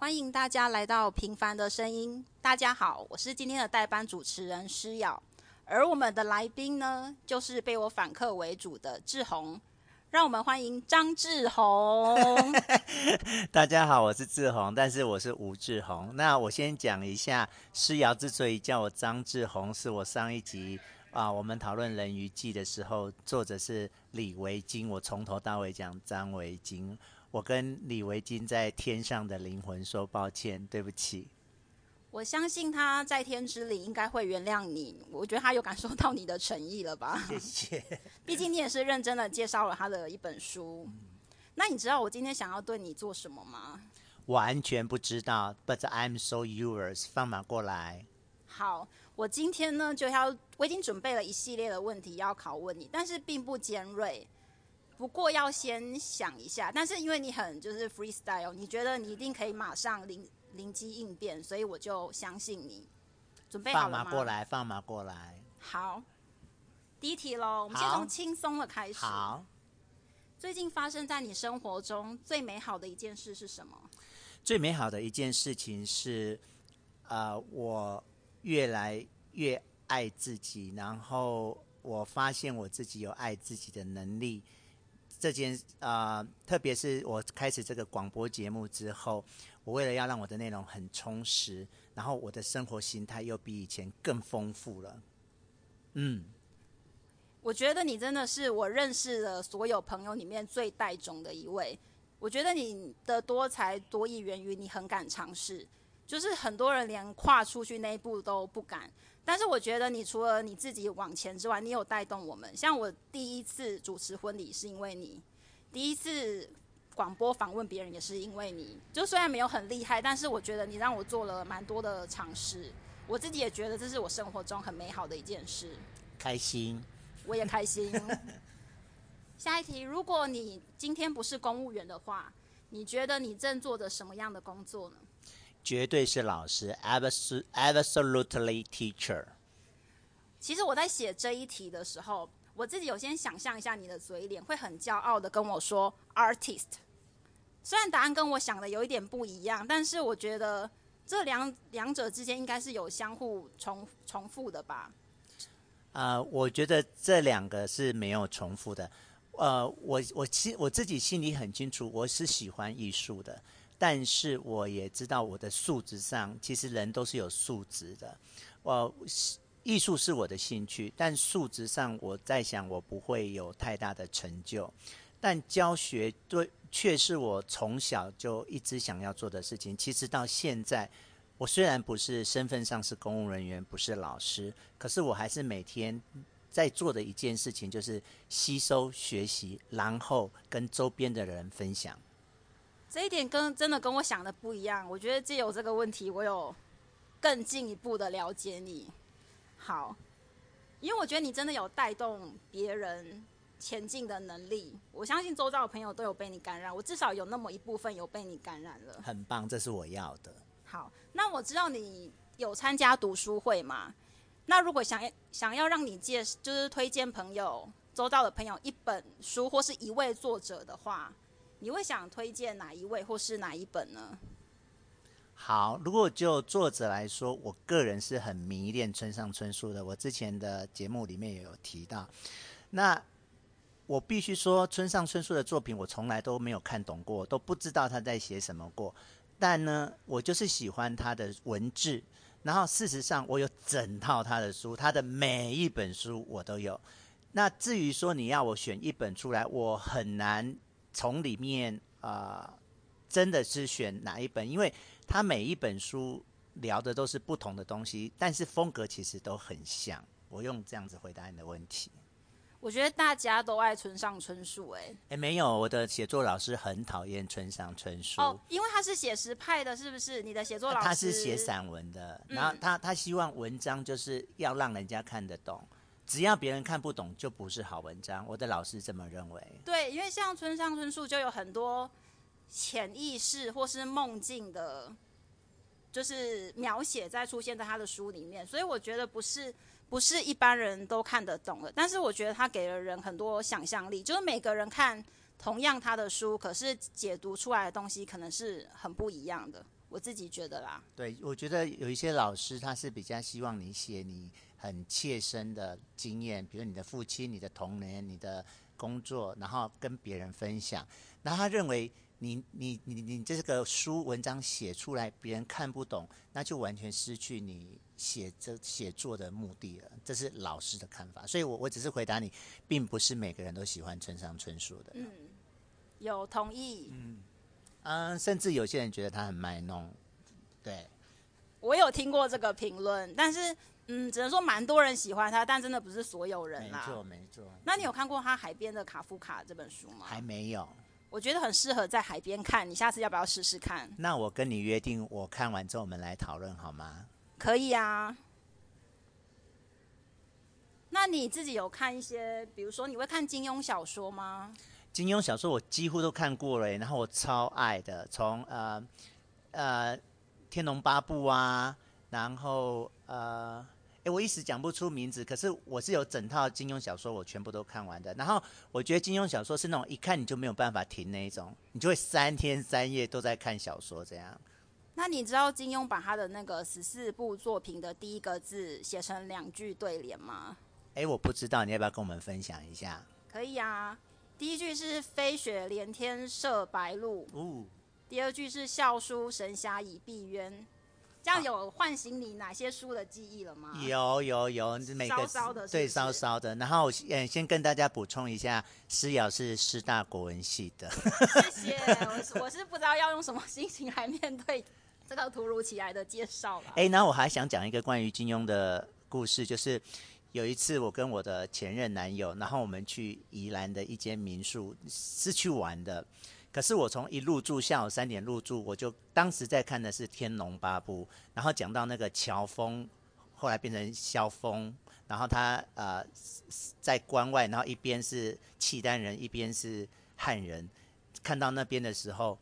欢迎大家来到《平凡的声音》。大家好，我是今天的代班主持人诗瑶，而我们的来宾呢，就是被我反客为主的志宏。让我们欢迎张志宏。大家好，我是志宏，但是我是吴志宏。那我先讲一下，诗瑶之所以叫我张志宏，是我上一集啊，我们讨论《人鱼记》的时候，作者是李维京，我从头到尾讲张维京。我跟李维京在天上的灵魂说抱歉，对不起。我相信他在天之灵应该会原谅你。我觉得他有感受到你的诚意了吧？谢谢。毕竟你也是认真的介绍了他的一本书。嗯。那你知道我今天想要对你做什么吗？完全不知道。But I'm so yours。放马过来。好，我今天呢就要，我已经准备了一系列的问题要拷问你，但是并不尖锐。不过要先想一下，但是因为你很就是 freestyle，你觉得你一定可以马上灵灵机应变，所以我就相信你。准备好了吗？放马过来，放马过来。好，第一题喽，我们先从轻松的开始。好。最近发生在你生活中最美好的一件事是什么？最美好的一件事情是，呃，我越来越爱自己，然后我发现我自己有爱自己的能力。这件啊、特别是我开始这个广播节目之后，我为了要让我的内容很充实，然后我的生活形态又比以前更丰富了。嗯，我觉得你真的是我认识的所有朋友里面最带种的一位。我觉得你的多才多艺源于你很敢尝试，就是很多人连跨出去那一步都不敢。但是我觉得，你除了你自己往前之外，你有带动我们。像我第一次主持婚礼是因为你，第一次广播访问别人也是因为你。就虽然没有很厉害，但是我觉得你让我做了蛮多的尝试。我自己也觉得这是我生活中很美好的一件事。开心，我也开心。下一题，如果你今天不是公务员的话，你觉得你正做着什么样的工作呢？绝对是老师，absolutely teacher。其实我在写这一题的时候，我自己有先想象一下你的嘴脸，会很骄傲的跟我说 artist。虽然答案跟我想的有一点不一样，但是我觉得这两两者之间应该是有相互重重复的吧。呃，我觉得这两个是没有重复的。呃，我我心我自己心里很清楚，我是喜欢艺术的。但是我也知道，我的素质上，其实人都是有素质的。我艺术是我的兴趣，但素质上，我在想我不会有太大的成就。但教学对，却是我从小就一直想要做的事情。其实到现在，我虽然不是身份上是公务人员，不是老师，可是我还是每天在做的一件事情，就是吸收学习，然后跟周边的人分享。这一点跟真的跟我想的不一样。我觉得借由这个问题，我有更进一步的了解你。好，因为我觉得你真的有带动别人前进的能力。我相信周遭的朋友都有被你感染，我至少有那么一部分有被你感染了。很棒，这是我要的。好，那我知道你有参加读书会吗？那如果想要想要让你介，就是推荐朋友、周遭的朋友一本书或是一位作者的话。你会想推荐哪一位或是哪一本呢？好，如果就作者来说，我个人是很迷恋村上春树的。我之前的节目里面也有提到。那我必须说，村上春树的作品我从来都没有看懂过，都不知道他在写什么过。但呢，我就是喜欢他的文字。然后事实上，我有整套他的书，他的每一本书我都有。那至于说你要我选一本出来，我很难。从里面啊、呃，真的是选哪一本？因为他每一本书聊的都是不同的东西，但是风格其实都很像。我用这样子回答你的问题。我觉得大家都爱村上春树，哎，哎，没有，我的写作老师很讨厌村上春树。哦，因为他是写实派的，是不是？你的写作老师他是写散文的，然后他他希望文章就是要让人家看得懂。只要别人看不懂，就不是好文章。我的老师这么认为。对，因为像村上春树就有很多潜意识或是梦境的，就是描写在出现在他的书里面，所以我觉得不是不是一般人都看得懂的。但是我觉得他给了人很多想象力，就是每个人看同样他的书，可是解读出来的东西可能是很不一样的。我自己觉得啦。对，我觉得有一些老师他是比较希望你写你很切身的经验，比如你的父亲、你的童年、你的工作，然后跟别人分享。然后他认为你你你你这个书文章写出来别人看不懂，那就完全失去你写这写作的目的了。这是老师的看法，所以我我只是回答你，并不是每个人都喜欢村上春树的。嗯，有同意。嗯。嗯，甚至有些人觉得他很卖弄，对。我有听过这个评论，但是嗯，只能说蛮多人喜欢他，但真的不是所有人啦。没错，没错。那你有看过他海边的卡夫卡这本书吗？还没有。我觉得很适合在海边看，你下次要不要试试看？那我跟你约定，我看完之后我们来讨论好吗？可以啊。那你自己有看一些，比如说你会看金庸小说吗？金庸小说我几乎都看过了，然后我超爱的，从呃呃《天龙八部》啊，然后呃，哎，我一时讲不出名字，可是我是有整套金庸小说，我全部都看完的。然后我觉得金庸小说是那种一看你就没有办法停那一种，你就会三天三夜都在看小说这样。那你知道金庸把他的那个十四部作品的第一个字写成两句对联吗？哎，我不知道，你要不要跟我们分享一下？可以啊。第一句是飞雪连天射白鹿，哦、第二句是笑书神侠倚碧鸳，这样有唤醒你哪些书的记忆了吗？有有有，每个稍稍的对稍稍的。然后嗯，先跟大家补充一下，诗瑶是师大国文系的。谢谢，我是我是不知道要用什么心情来面对这个突如其来的介绍了。哎，那我还想讲一个关于金庸的故事，就是。有一次，我跟我的前任男友，然后我们去宜兰的一间民宿，是去玩的。可是我从一入住，下午三点入住，我就当时在看的是《天龙八部》，然后讲到那个乔峰，后来变成萧峰，然后他呃在关外，然后一边是契丹人，一边是汉人。看到那边的时候，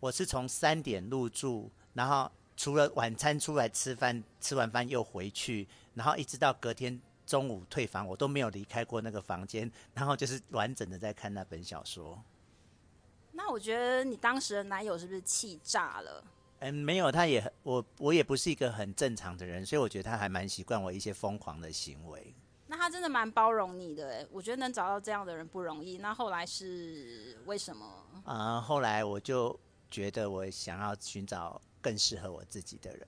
我是从三点入住，然后除了晚餐出来吃饭，吃完饭又回去，然后一直到隔天。中午退房，我都没有离开过那个房间，然后就是完整的在看那本小说。那我觉得你当时的男友是不是气炸了？嗯，没有，他也我我也不是一个很正常的人，所以我觉得他还蛮习惯我一些疯狂的行为。那他真的蛮包容你的，我觉得能找到这样的人不容易。那后来是为什么？啊、嗯，后来我就觉得我想要寻找更适合我自己的人。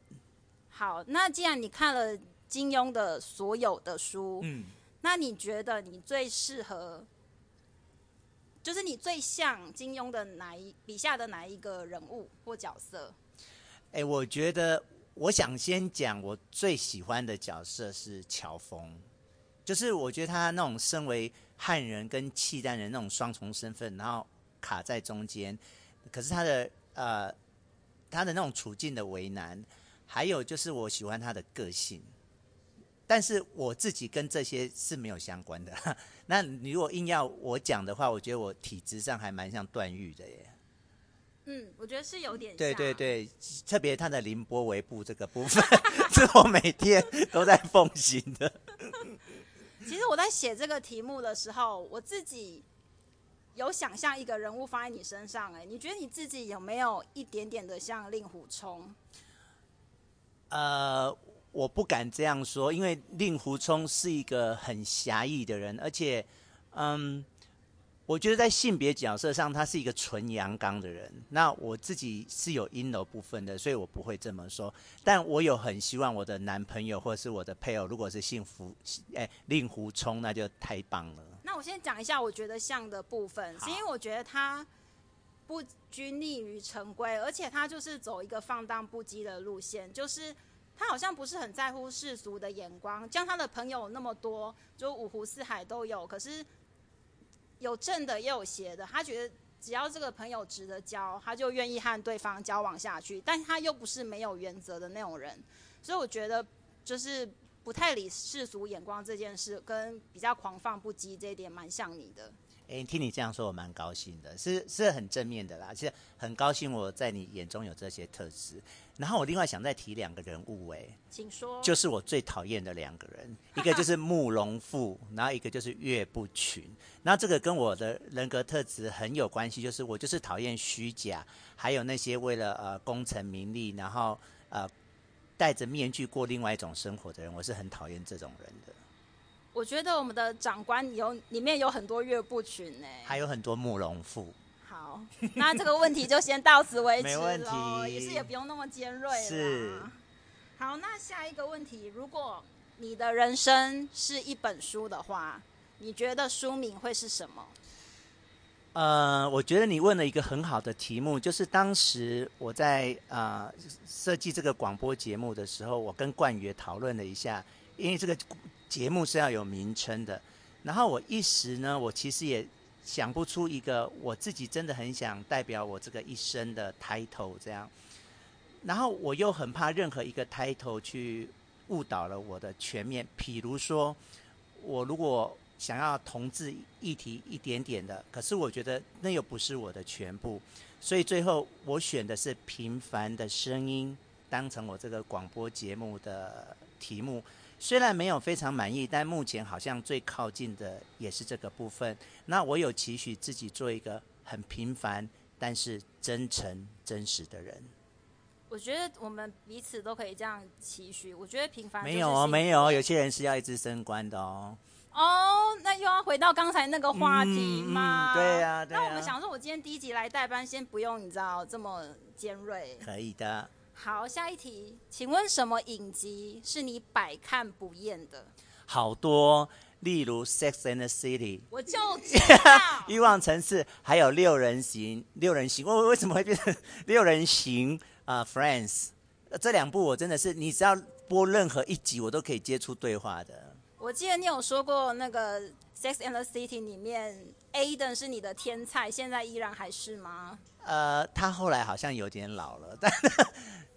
好，那既然你看了。金庸的所有的书，嗯，那你觉得你最适合，就是你最像金庸的哪一笔下的哪一个人物或角色？哎、我觉得我想先讲我最喜欢的角色是乔峰，就是我觉得他那种身为汉人跟契丹人那种双重身份，然后卡在中间，可是他的呃他的那种处境的为难，还有就是我喜欢他的个性。但是我自己跟这些是没有相关的。那你如果硬要我讲的话，我觉得我体质上还蛮像段誉的耶。嗯，我觉得是有点像。对对对，特别他的凌波微步这个部分，是我每天都在奉行的。其实我在写这个题目的时候，我自己有想象一个人物放在你身上。哎，你觉得你自己有没有一点点的像令狐冲？呃。我不敢这样说，因为令狐冲是一个很侠义的人，而且，嗯，我觉得在性别角色上，他是一个纯阳刚的人。那我自己是有阴柔部分的，所以我不会这么说。但我有很希望我的男朋友或者是我的配偶，如果是幸福，哎，令狐冲，那就太棒了。那我先讲一下我觉得像的部分，是因为我觉得他不拘泥于成规，而且他就是走一个放荡不羁的路线，就是。他好像不是很在乎世俗的眼光，像他的朋友那么多，就五湖四海都有。可是有正的也有邪的，他觉得只要这个朋友值得交，他就愿意和对方交往下去。但他又不是没有原则的那种人，所以我觉得就是不太理世俗眼光这件事，跟比较狂放不羁这一点蛮像你的。哎，听你这样说，我蛮高兴的，是是很正面的啦。其实很高兴我在你眼中有这些特质。然后我另外想再提两个人物，哎，请说，就是我最讨厌的两个人，一个就是慕容复，然后一个就是岳不群。那这个跟我的人格特质很有关系，就是我就是讨厌虚假，还有那些为了呃功成名利，然后呃戴着面具过另外一种生活的人，我是很讨厌这种人的。我觉得我们的长官有里面有很多岳不群呢，还有很多慕容复。好，那这个问题就先到此为止。没问题，也是也不用那么尖锐了。是。好，那下一个问题，如果你的人生是一本书的话，你觉得书名会是什么？呃，我觉得你问了一个很好的题目，就是当时我在呃设计这个广播节目的时候，我跟冠宇讨论了一下，因为这个节目是要有名称的，然后我一时呢，我其实也。想不出一个我自己真的很想代表我这个一生的 title 这样，然后我又很怕任何一个 title 去误导了我的全面。譬如说，我如果想要同志议题一点点的，可是我觉得那又不是我的全部，所以最后我选的是平凡的声音，当成我这个广播节目的题目。虽然没有非常满意，但目前好像最靠近的也是这个部分。那我有期许自己做一个很平凡，但是真诚、真实的人。我觉得我们彼此都可以这样期许。我觉得平凡没有哦，没有，有些人是要一直升官的哦。哦，那又要回到刚才那个话题吗？嗯嗯、对呀、啊，对啊。那我们想说，我今天第一集来代班，先不用你知道这么尖锐。可以的。好，下一题，请问什么影集是你百看不厌的？好多，例如《Sex and the City》，我就知道 欲望城市，还有六人行，六人行，我为什么会变成 六人行啊？呃《Friends》这两部我真的是，你只要播任何一集，我都可以接触对话的。我记得你有说过，那个《Sex and the City》里面，Aiden 是你的天菜，现在依然还是吗？呃，他后来好像有点老了，但。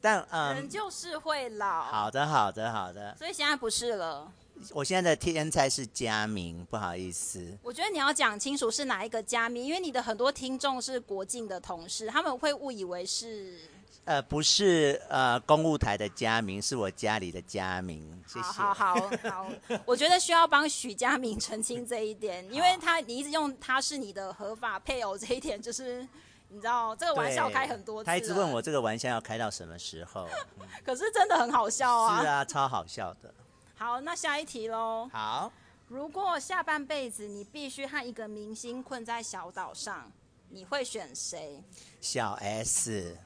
但嗯，人就是会老。好的，好的，好的。所以现在不是了。我现在的天才是佳明，不好意思。我觉得你要讲清楚是哪一个佳明，因为你的很多听众是国境的同事，他们会误以为是。呃，不是，呃，公务台的佳明，是我家里的佳明。谢谢。好好好好，我觉得需要帮许佳明澄清这一点，因为他你一直用他是你的合法配偶这一点，就是。你知道这个玩笑开很多次，他一直问我这个玩笑要开到什么时候？嗯、可是真的很好笑啊！是啊，超好笑的。好，那下一题喽。好，如果下半辈子你必须和一个明星困在小岛上，你会选谁？小 S。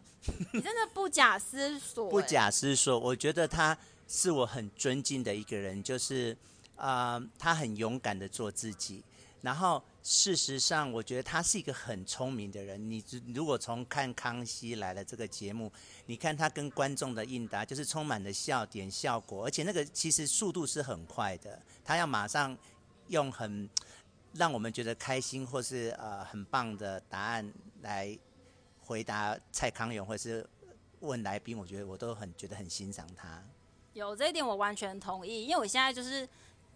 你真的不假思索、欸？不假思索，我觉得他是我很尊敬的一个人，就是啊、呃，他很勇敢的做自己，然后。事实上，我觉得他是一个很聪明的人。你如果从看《康熙来了》这个节目，你看他跟观众的应答，就是充满了笑点、效果，而且那个其实速度是很快的。他要马上用很让我们觉得开心或是呃很棒的答案来回答蔡康永，或是问来宾，我觉得我都很觉得很欣赏他。有这一点，我完全同意，因为我现在就是。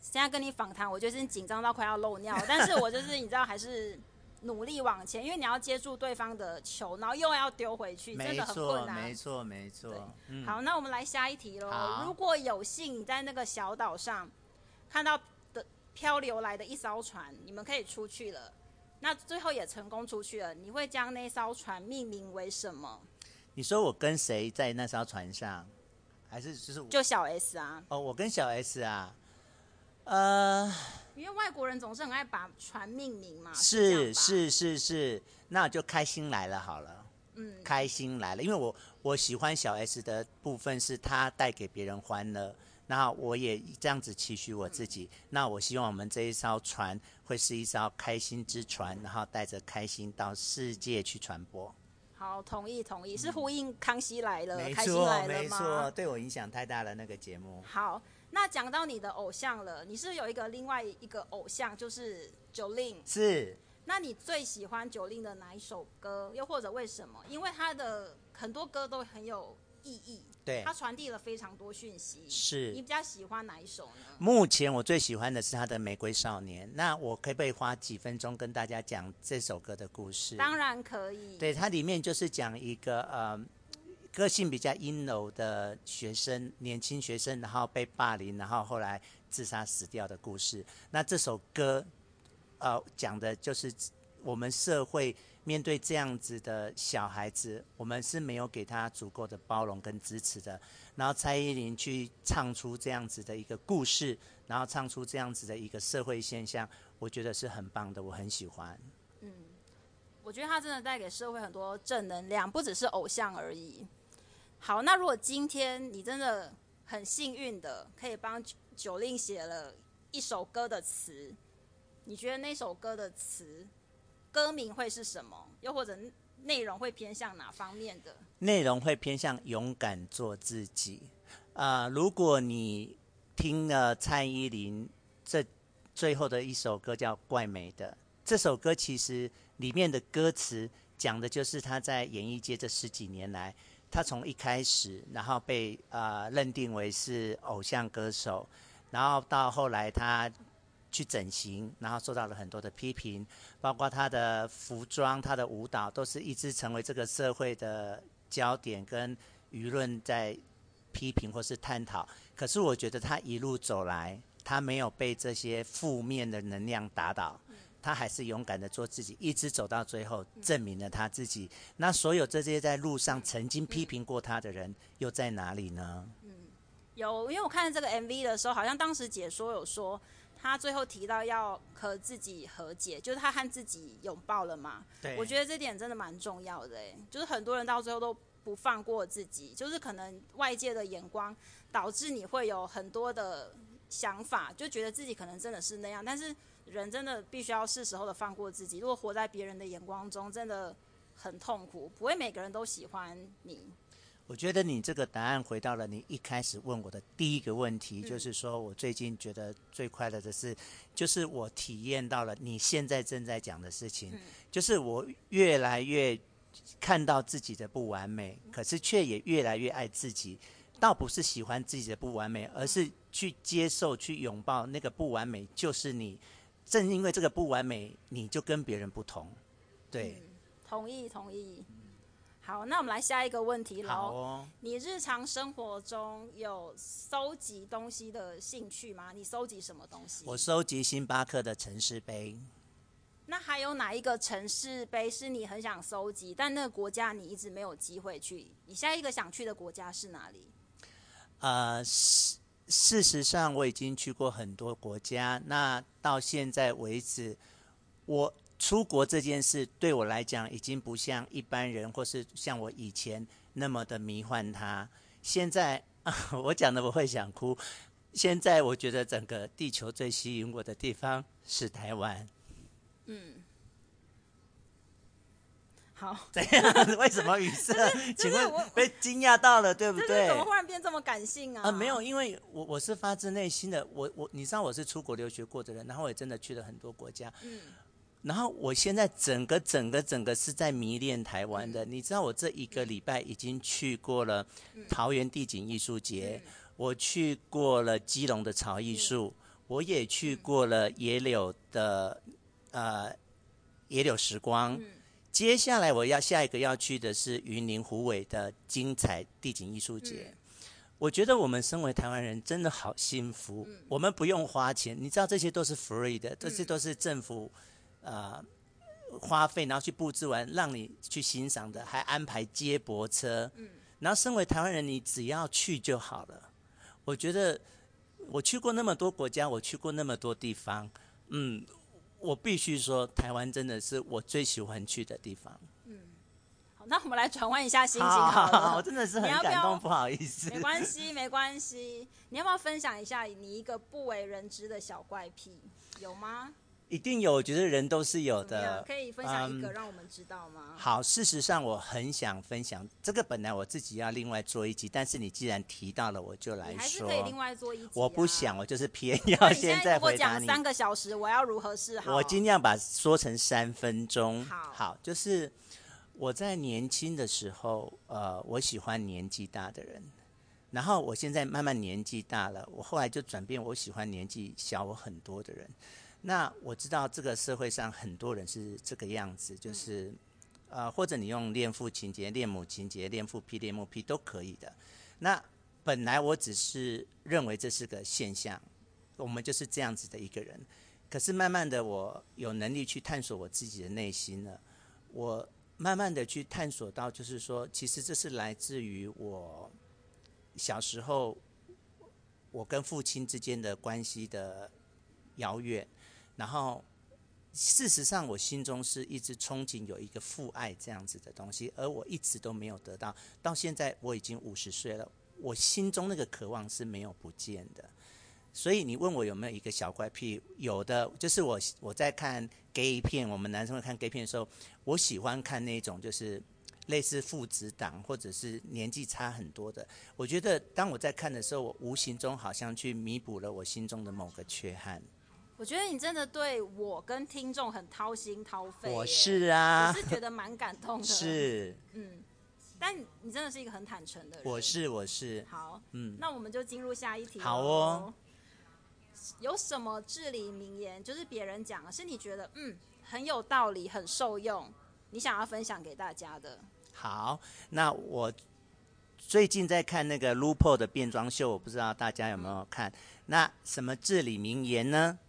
现在跟你访谈，我就是紧张到快要漏尿，但是我就是你知道，还是努力往前，因为你要接住对方的球，然后又要丢回去，真的很困难。没错，没错，没错。嗯。好，那我们来下一题喽。如果有幸你在那个小岛上看到的漂流来的一艘船，你们可以出去了，那最后也成功出去了，你会将那艘船命名为什么？你说我跟谁在那艘船上，还是就是就小 S 啊？哦，我跟小 S 啊。呃，因为外国人总是很爱把船命名嘛。是是是是，那就开心来了好了。嗯，开心来了，因为我我喜欢小 S 的部分是她带给别人欢乐，那我也这样子期许我自己。嗯、那我希望我们这一艘船会是一艘开心之船，然后带着开心到世界去传播。好，同意同意，是呼应《康熙来了》开心来了没错，对我影响太大了那个节目。好。那讲到你的偶像了，你是有一个另外一个偶像，就是 Jolin。是。那你最喜欢 Jolin 的哪一首歌？又或者为什么？因为他的很多歌都很有意义。对，他传递了非常多讯息。是。你比较喜欢哪一首呢？目前我最喜欢的是他的《玫瑰少年》。那我可不可以花几分钟跟大家讲这首歌的故事？当然可以。对，它里面就是讲一个呃，个性比较阴柔的学生，年轻学生，然后被霸凌，然后后来自杀死掉的故事。那这首歌，呃，讲的就是我们社会。面对这样子的小孩子，我们是没有给他足够的包容跟支持的。然后蔡依林去唱出这样子的一个故事，然后唱出这样子的一个社会现象，我觉得是很棒的，我很喜欢。嗯，我觉得他真的带给社会很多正能量，不只是偶像而已。好，那如果今天你真的很幸运的可以帮 Jolin 写了一首歌的词，你觉得那首歌的词？歌名会是什么？又或者内容会偏向哪方面的？内容会偏向勇敢做自己。啊、如果你听了蔡依林这最后的一首歌叫《怪美的》，这首歌其实里面的歌词讲的就是她在演艺界这十几年来，他从一开始，然后被、呃、认定为是偶像歌手，然后到后来他。去整形，然后受到了很多的批评，包括他的服装、他的舞蹈，都是一直成为这个社会的焦点，跟舆论在批评或是探讨。可是我觉得他一路走来，他没有被这些负面的能量打倒，他还是勇敢的做自己，一直走到最后，证明了他自己。那所有这些在路上曾经批评过他的人，又在哪里呢？嗯，有，因为我看这个 MV 的时候，好像当时解说有说。他最后提到要和自己和解，就是他和自己拥抱了嘛。对，我觉得这点真的蛮重要的，哎，就是很多人到最后都不放过自己，就是可能外界的眼光导致你会有很多的想法，就觉得自己可能真的是那样。但是人真的必须要是时候的放过自己，如果活在别人的眼光中，真的很痛苦，不会每个人都喜欢你。我觉得你这个答案回到了你一开始问我的第一个问题，就是说我最近觉得最快乐的是，就是我体验到了你现在正在讲的事情，就是我越来越看到自己的不完美，可是却也越来越爱自己。倒不是喜欢自己的不完美，而是去接受、去拥抱那个不完美，就是你。正因为这个不完美，你就跟别人不同。对，同意，同意。好，那我们来下一个问题喽。你日常生活中有收集东西的兴趣吗？你收集什么东西？我收集星巴克的城市杯。那还有哪一个城市杯是你很想收集，但那个国家你一直没有机会去？你下一个想去的国家是哪里？呃，事事实上我已经去过很多国家。那到现在为止，我。出国这件事对我来讲，已经不像一般人，或是像我以前那么的迷幻它。现在 我讲的我会想哭。现在我觉得整个地球最吸引我的地方是台湾。嗯，好。怎样？为什么语塞？请问被惊讶到了，对不对？怎么忽然变这么感性啊？呃，没有，因为我我是发自内心的。我我你知道我是出国留学过的人，然后我也真的去了很多国家。嗯。然后我现在整个整个整个是在迷恋台湾的，你知道我这一个礼拜已经去过了桃园地景艺术节，我去过了基隆的草艺术，我也去过了野柳的呃野柳时光，接下来我要下一个要去的是云林虎尾的精彩地景艺术节。我觉得我们身为台湾人真的好幸福，我们不用花钱，你知道这些都是 free 的，这些都是政府。呃，花费然后去布置完，让你去欣赏的，还安排接驳车。嗯，然后身为台湾人，你只要去就好了。我觉得我去过那么多国家，我去过那么多地方，嗯，我必须说，台湾真的是我最喜欢去的地方。嗯，好，那我们来转换一下心情好，好，好，我真的是很感动，不好意思。没关系，没关系。你要不要分享一下你一个不为人知的小怪癖？有吗？一定有，我觉得人都是有的。可以分享一个让我们知道吗？嗯，好，事实上我很想分享这个，本来我自己要另外做一集，但是你既然提到了，我就来说。还是可以另外做一集啊。我不想，我就是偏要现在回答你。三个小时，我要如何是好？我尽量把说成三分钟。好，好，就是我在年轻的时候，呃，我喜欢年纪大的人，然后我现在慢慢年纪大了，我后来就转变，我喜欢年纪小我很多的人。那我知道这个社会上很多人是这个样子，就是，呃，或者你用恋父情节、恋母情节、恋父癖、恋母癖都可以的。那本来我只是认为这是个现象，我们就是这样子的一个人。可是慢慢的，我有能力去探索我自己的内心了，我。慢慢的去探索到，就是说，其实这是来自于我小时候我跟父亲之间的关系的遥远，然后事实上我心中是一直憧憬有一个父爱这样子的东西，而我一直都没有得到，到现在我已经五十岁了，我心中那个渴望是没有不见的。所以你问我有没有一个小怪癖？有的，就是我我在看 gay 片，我们男生会看 gay 片的时候，我喜欢看那种就是类似父子档或者是年纪差很多的。我觉得当我在看的时候，我无形中好像去弥补了我心中的某个缺憾。我觉得你真的对我跟听众很掏心掏肺。我是啊，我是觉得蛮感动的。是，嗯，但你真的是一个很坦诚的人。我是，我是。好，嗯，那我们就进入下一题。好哦。有什么至理名言，就是别人讲的，是你觉得嗯很有道理、很受用，你想要分享给大家的？好，那我最近在看那个 RuPaul 的变装秀，我不知道大家有没有看。那什么至理名言呢？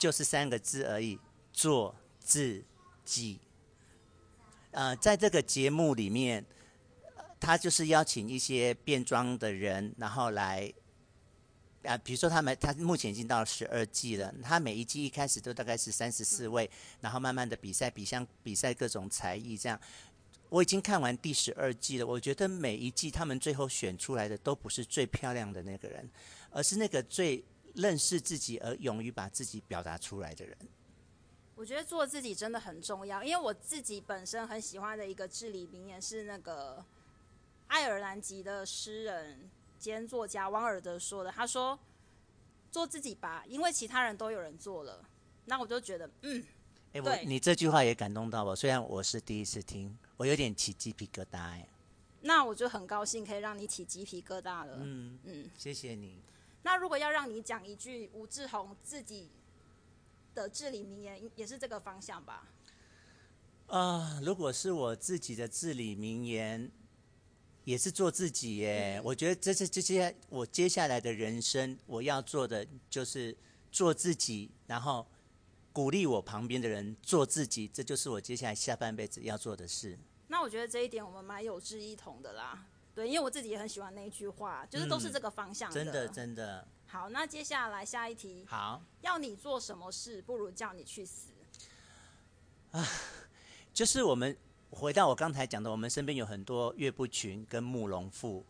就是三个字而已，做自己。呃，在这个节目里面，他就是邀请一些变装的人，然后来。啊，比如说他们，他目前已经到十二季了。他每一季一开始都大概是三十四位，然后慢慢的比赛，比像比赛各种才艺这样。我已经看完第十二季了，我觉得每一季他们最后选出来的都不是最漂亮的那个人，而是那个最认识自己而勇于把自己表达出来的人。我觉得做自己真的很重要，因为我自己本身很喜欢的一个至理名言是那个爱尔兰籍的诗人。兼作家王尔德说的，他说：“做自己吧，因为其他人都有人做了。”那我就觉得，嗯，哎、欸，我你这句话也感动到我。虽然我是第一次听，我有点起鸡皮疙瘩。哎，那我就很高兴可以让你起鸡皮疙瘩了。嗯嗯，谢谢你。那如果要让你讲一句吴志宏自己的至理名言，也是这个方向吧？啊、呃，如果是我自己的至理名言。也是做自己耶，嗯、我觉得这是这些我接下来的人生我要做的就是做自己，然后鼓励我旁边的人做自己，这就是我接下来下半辈子要做的事。那我觉得这一点我们蛮有志一同的啦，对，因为我自己也很喜欢那一句话，就是都是这个方向的。嗯、真的真的。好，那接下来下一题。好，要你做什么事，不如叫你去死。啊，就是我们。回到我刚才讲的，我们身边有很多岳不群跟慕容复。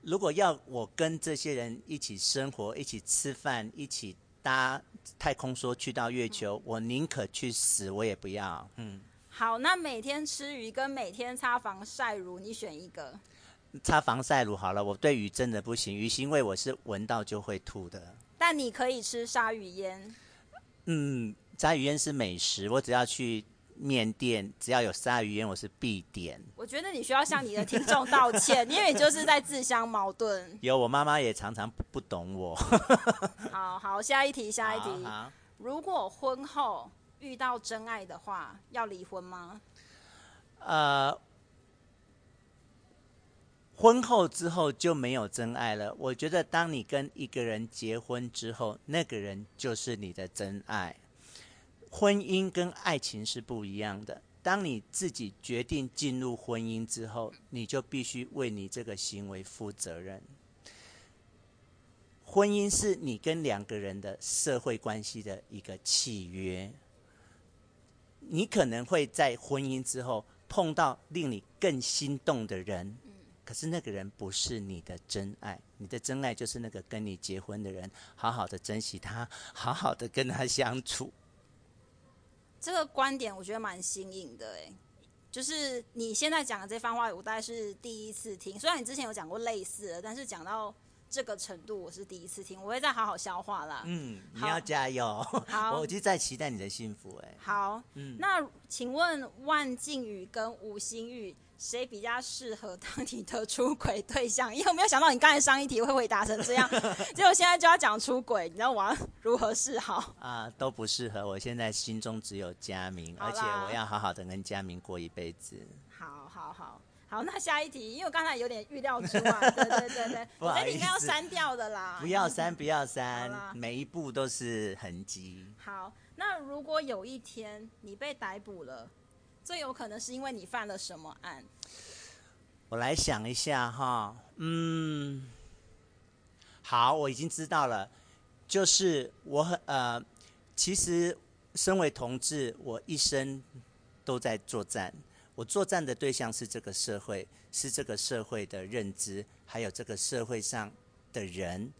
如果要我跟这些人一起生活、一起吃饭、一起搭太空梭去到月球，嗯、我宁可去死，我也不要。嗯。好，那每天吃鱼跟每天擦防晒乳，你选一个。擦防晒乳好了，我对鱼真的不行，鱼腥味我是闻到就会吐的。但你可以吃鲨鱼烟。嗯，鲨鱼烟是美食，我只要去。面店只要有鲨鱼烟，我是必点。我觉得你需要向你的听众道歉，因为你就是在自相矛盾。有，我妈妈也常常不懂我。好好，下一题，下一题。如果婚后遇到真爱的话，要离婚吗？呃，婚后之后就没有真爱了。我觉得，当你跟一个人结婚之后，那个人就是你的真爱。婚姻跟爱情是不一样的。当你自己决定进入婚姻之后，你就必须为你这个行为负责任。婚姻是你跟两个人的社会关系的一个契约。你可能会在婚姻之后碰到令你更心动的人，可是那个人不是你的真爱。你的真爱就是那个跟你结婚的人，好好的珍惜他，好好的跟他相处。这个观点我觉得蛮新颖的，哎，就是你现在讲的这番话，我大概是第一次听。虽然你之前有讲过类似的，但是讲到这个程度我是第一次听，我会再好好消化啦。嗯，你要加油。好，我就在期待你的幸福。哎，好，嗯，那请问万靖宇跟吴心玉谁比较适合当你的出轨对象？因为我没有想到你刚才上一题会回答成这样，结果现在就要讲出轨，你知道我要如何是好？啊，都不适合。我现在心中只有佳明，而且我要好好的跟佳明过一辈子。好好好。好，那下一题，因为我刚才有点预料之外，对对对对，我觉得你应该要删掉的啦。不要删，不要删，每一步都是痕迹。好，那如果有一天你被逮捕了，最有可能是因为你犯了什么案？我来想一下哈，嗯，好，我已经知道了，就是我很呃，其实身为同志，我一生都在作战。我作战的对象是这个社会，是这个社会的认知，还有这个社会上的人。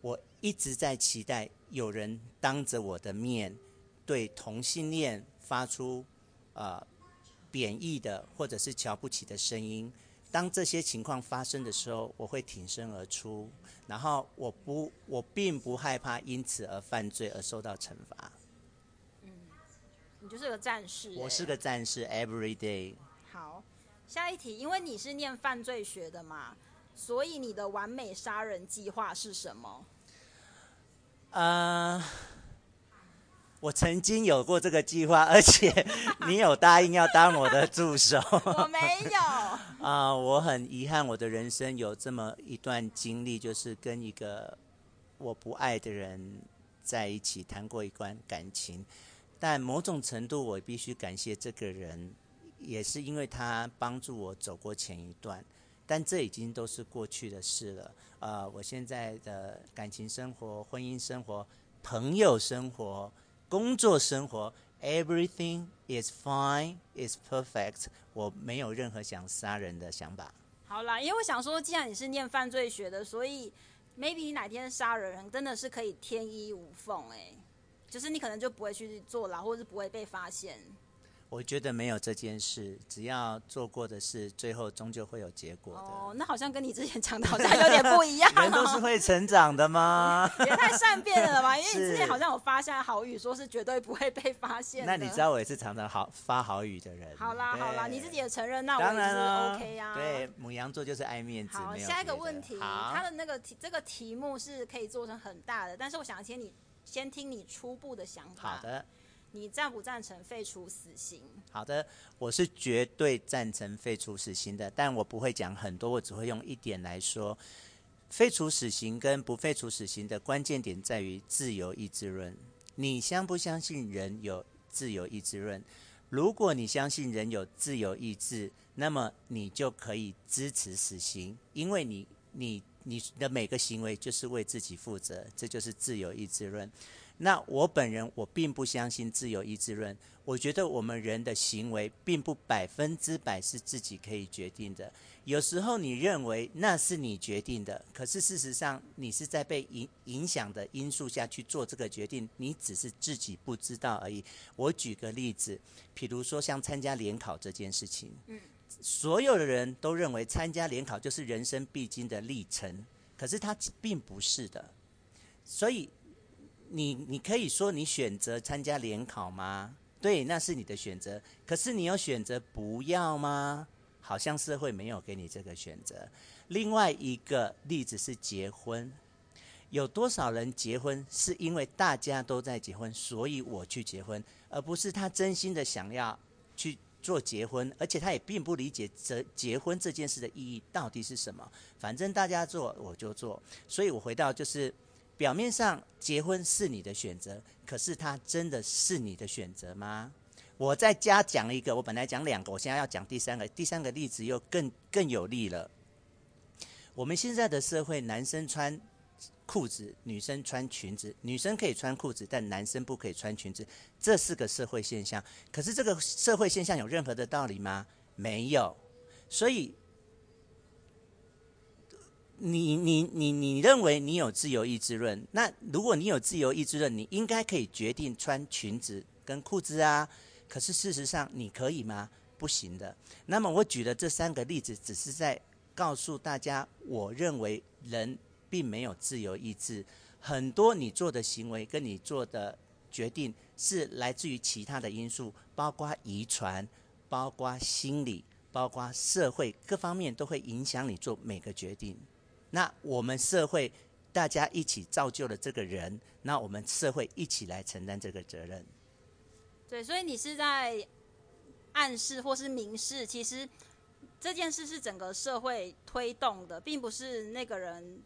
我一直在期待有人当着我的面对同性恋发出呃贬义的或者是瞧不起的声音。当这些情况发生的时候，我会挺身而出，然后我不，我并不害怕因此而犯罪而受到惩罚。你就是个战士，欸，我是个战士，every day。好，下一题，因为你是念犯罪学的嘛，所以你的完美杀人计划是什么？呃，我曾经有过这个计划，而且你有答应要当我的助手。我没有。啊、呃，我很遗憾，我的人生有这么一段经历，就是跟一个我不爱的人在一起谈过一段感情。但某种程度，我必须感谢这个人，也是因为他帮助我走过前一段。但这已经都是过去的事了。呃，我现在的感情生活、婚姻生活、朋友生活、工作生活，everything is fine, is perfect。我没有任何想杀人的想法。好啦，因为我想说，既然你是念犯罪学的，所以 maybe 你哪天杀人真的是可以天衣无缝哎。就是你可能就不会去坐牢，或者是不会被发现。我觉得没有这件事，只要做过的事，最后终究会有结果的。哦，那好像跟你之前讲的好像有点不一样哦。人都是会成长的吗？也太善变了吧！因为你之前好像有发下好语，说是绝对不会被发现。那你知道我也是常常好发好语的人。好啦好啦，你自己也承认，那我也是 OK 啊。对，母羊座就是爱面子。好，下一个问题，他的那个题，这个题目是可以做成很大的，但是我想请你。先听你初步的想法。好的。你赞不赞成废除死刑？好的，我是绝对赞成废除死刑的，但我不会讲很多，我只会用一点来说。废除死刑跟不废除死刑的关键点在于自由意志论。你相不相信人有自由意志论？如果你相信人有自由意志，那么你就可以支持死刑，因为你你。你的每个行为就是为自己负责，这就是自由意志论。那我本人我并不相信自由意志论，我觉得我们人的行为并不百分之百是自己可以决定的。有时候你认为那是你决定的，可是事实上你是在被影影响的因素下去做这个决定，你只是自己不知道而已。我举个例子，比如说像参加联考这件事情。所有的人都认为参加联考就是人生必经的历程，可是它并不是的。所以你你可以说你选择参加联考吗？对，那是你的选择。可是你有选择不要吗？好像社会没有给你这个选择。另外一个例子是结婚，有多少人结婚是因为大家都在结婚，所以我去结婚，而不是他真心的想要去。做结婚，而且他也并不理解这结婚这件事的意义到底是什么。反正大家做我就做，所以我回到就是，表面上结婚是你的选择，可是他真的是你的选择吗？我在家讲一个，我本来讲两个，我现在要讲第三个，第三个例子又更更有力了。我们现在的社会，男生穿。裤子，女生穿裙子，女生可以穿裤子，但男生不可以穿裙子，这是个社会现象。可是这个社会现象有任何的道理吗？没有。所以，你你你你认为你有自由意志论？那如果你有自由意志论，你应该可以决定穿裙子跟裤子啊。可是事实上，你可以吗？不行的。那么我举的这三个例子，只是在告诉大家，我认为人。并没有自由意志，很多你做的行为跟你做的决定是来自于其他的因素，包括遗传，包括心理，包括社会各方面都会影响你做每个决定。那我们社会大家一起造就了这个人，那我们社会一起来承担这个责任。对，所以你是在暗示或是明示，其实这件事是整个社会推动的，并不是那个人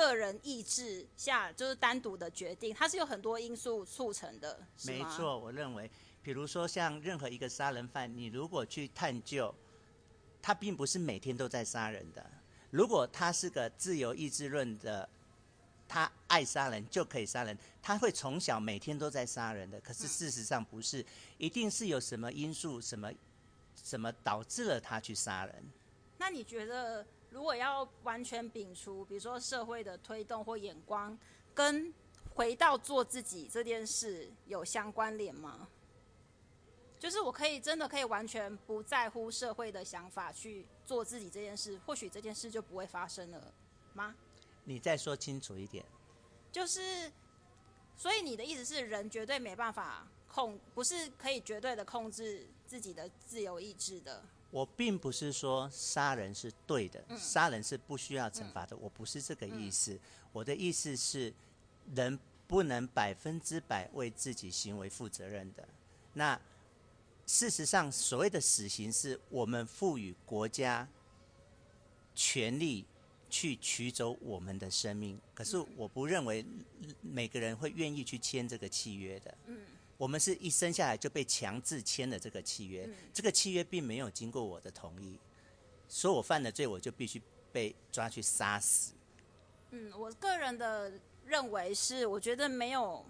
个人意志下就是单独的决定，它是有很多因素促成的。没错，我认为，比如说像任何一个杀人犯，你如果去探究，他并不是每天都在杀人的。如果他是个自由意志论的。他爱杀人就可以杀人，他会从小每天都在杀人的。可是事实上不是，一定是有什么因素、什么什么导致了他去杀人。那你觉得，如果要完全摒除，比如说社会的推动或眼光，跟回到做自己这件事有相关联吗？就是我可以真的可以完全不在乎社会的想法去做自己这件事，或许这件事就不会发生了吗？你再说清楚一点，就是，所以你的意思是，人绝对没办法控，不是可以绝对的控制自己的自由意志的。我并不是说杀人是对的，嗯、杀人是不需要惩罚的，嗯、我不是这个意思。嗯、我的意思是，人不能百分之百为自己行为负责任的。那事实上，所谓的死刑是我们赋予国家权力。去取走我们的生命，可是我不认为每个人会愿意去签这个契约的。嗯，我们是一生下来就被强制签了这个契约，嗯、这个契约并没有经过我的同意，说我犯了罪，我就必须被抓去杀死。嗯，我个人的认为是，我觉得没有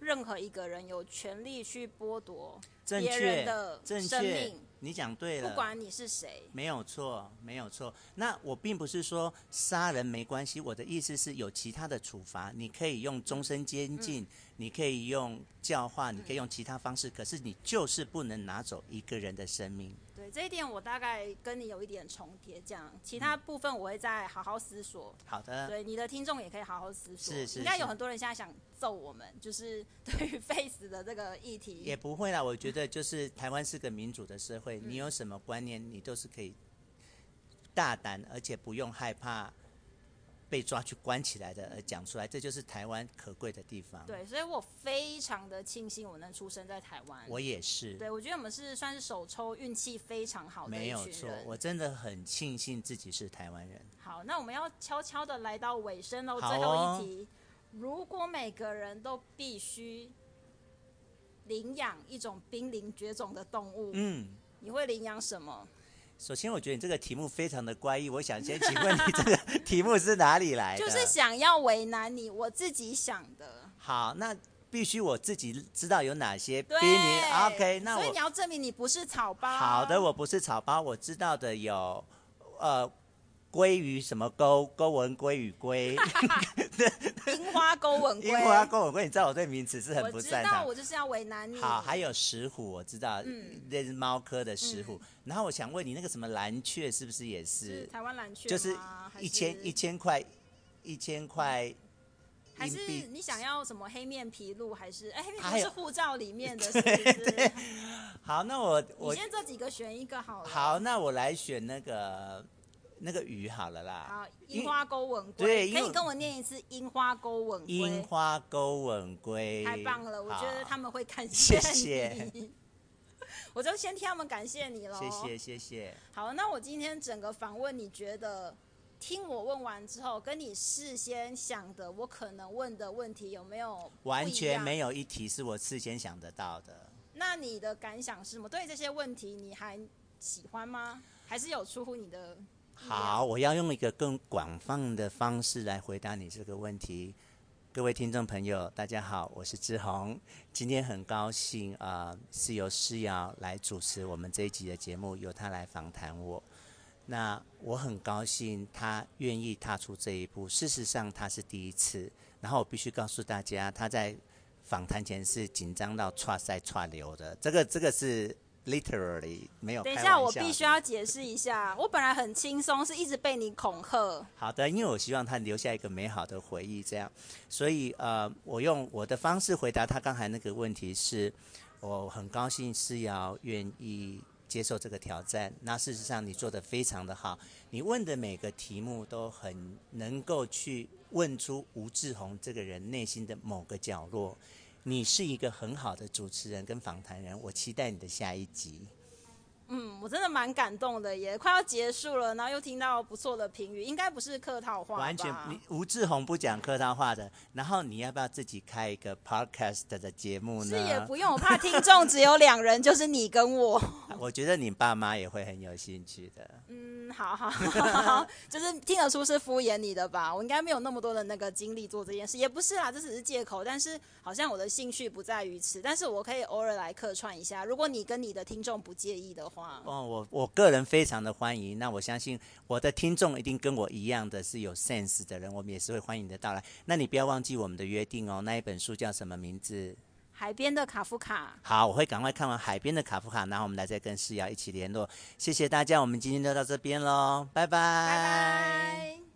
任何一个人有权利去剥夺别人的生命。你讲对了，不管你是谁，没有错，没有错。那我并不是说杀人没关系，我的意思是有其他的处罚，你可以用终身监禁，嗯、你可以用教化，你可以用其他方式，嗯、可是你就是不能拿走一个人的生命。对，这一点我大概跟你有一点重叠，这样其他部分我会再好好思索。好的，对，你的听众也可以好好思索。是是，是，应该有很多人现在想揍我们，就是 对于 face 的这个议题。也不会啦，我觉得 就是台湾是个民主的社会。你有什么观念，你都是可以大胆，而且不用害怕被抓去关起来的，而讲出来，这就是台湾可贵的地方。对，所以我非常的庆幸我能出生在台湾。我也是。对，我觉得我们是算是首抽运气非常好的一群人。没有错，我真的很庆幸自己是台湾人。好，那我们要悄悄的来到尾声喽，最后一题：哦、如果每个人都必须领养一种濒临绝种的动物，嗯。你会领养什么？首先，我觉得你这个题目非常的怪异。我想先请问你，这个 题目是哪里来的？就是想要为难你，我自己想的。好，那必须我自己知道有哪些对比你 OK。那我所以你要证明你不是草包。好的，我不是草包。我知道的有，呃。鲑鱼什么钩？钩纹鲑鱼龟。樱花钩纹龟。樱花钩纹龟，你知道我对名词是很不擅长。我知道，我就是要为难你。好，还有石虎，我知道，嗯，那是猫科的石虎。嗯、然后我想问你，那个什么蓝雀是不是也是？是台湾蓝雀就是一千一千块，一千块。还是你想要什么黑面琵鹭？还是哎，黑面琵鹭是护照里面的 是不是？对对。好，那我我先这几个选一个好了。好，那我来选那个。那个鱼好了啦，好，樱花钩吻鲑，对，可以跟我念一次樱花钩吻鲑。樱花钩吻鲑，太棒了，我觉得他们会感谢你。谢谢。我就先替他们感谢你了。谢谢谢谢。好，那我今天整个访问，你觉得听我问完之后，跟你事先想的我可能问的问题有没有？完全没有一题是我事先想得到的。那你的感想是什么？对这些问题你还喜欢吗？还是有出乎你的？好，我要用一个更广泛的方式来回答你这个问题。各位听众朋友，大家好，我是志宏。今天很高兴啊、呃，是由诗瑶来主持我们这一集的节目，由他来访谈我。那我很高兴他愿意踏出这一步。事实上，他是第一次。然后我必须告诉大家，他在访谈前是紧张到剉赛剉流的。这个，这个是。Literally 没有。等一下，我必须要解释一下，我本来很轻松，是一直被你恐吓。好的，因为我希望他留下一个美好的回忆，这样，所以呃，我用我的方式回答他刚才那个问题是，我很高兴思瑶愿意接受这个挑战。那事实上你做的非常的好，你问的每个题目都很能够去问出吴志宏这个人内心的某个角落。你是一个很好的主持人跟访谈人，我期待你的下一集。嗯，我真的蛮感动的，也快要结束了，然后又听到不错的评语，应该不是客套话吧？完全，你吴志宏不讲客套话的。然后你要不要自己开一个 podcast 的节目呢？是也不用，我怕听众只有两人，就是你跟我。我觉得你爸妈也会很有兴趣的。嗯，好好好，就是听得出是敷衍你的吧？我应该没有那么多的那个精力做这件事，也不是啦，这只是借口。但是好像我的兴趣不在于此，但是我可以偶尔来客串一下，如果你跟你的听众不介意的话。哦，我我个人非常的欢迎。那我相信我的听众一定跟我一样的是有 sense 的人，我们也是会欢迎你的到来。那你不要忘记我们的约定哦。那一本书叫什么名字？海边的卡夫卡。好，我会赶快看完海边的卡夫卡，然后我们来再跟世瑶一起联络。谢谢大家，我们今天就到这边喽，拜拜。拜拜。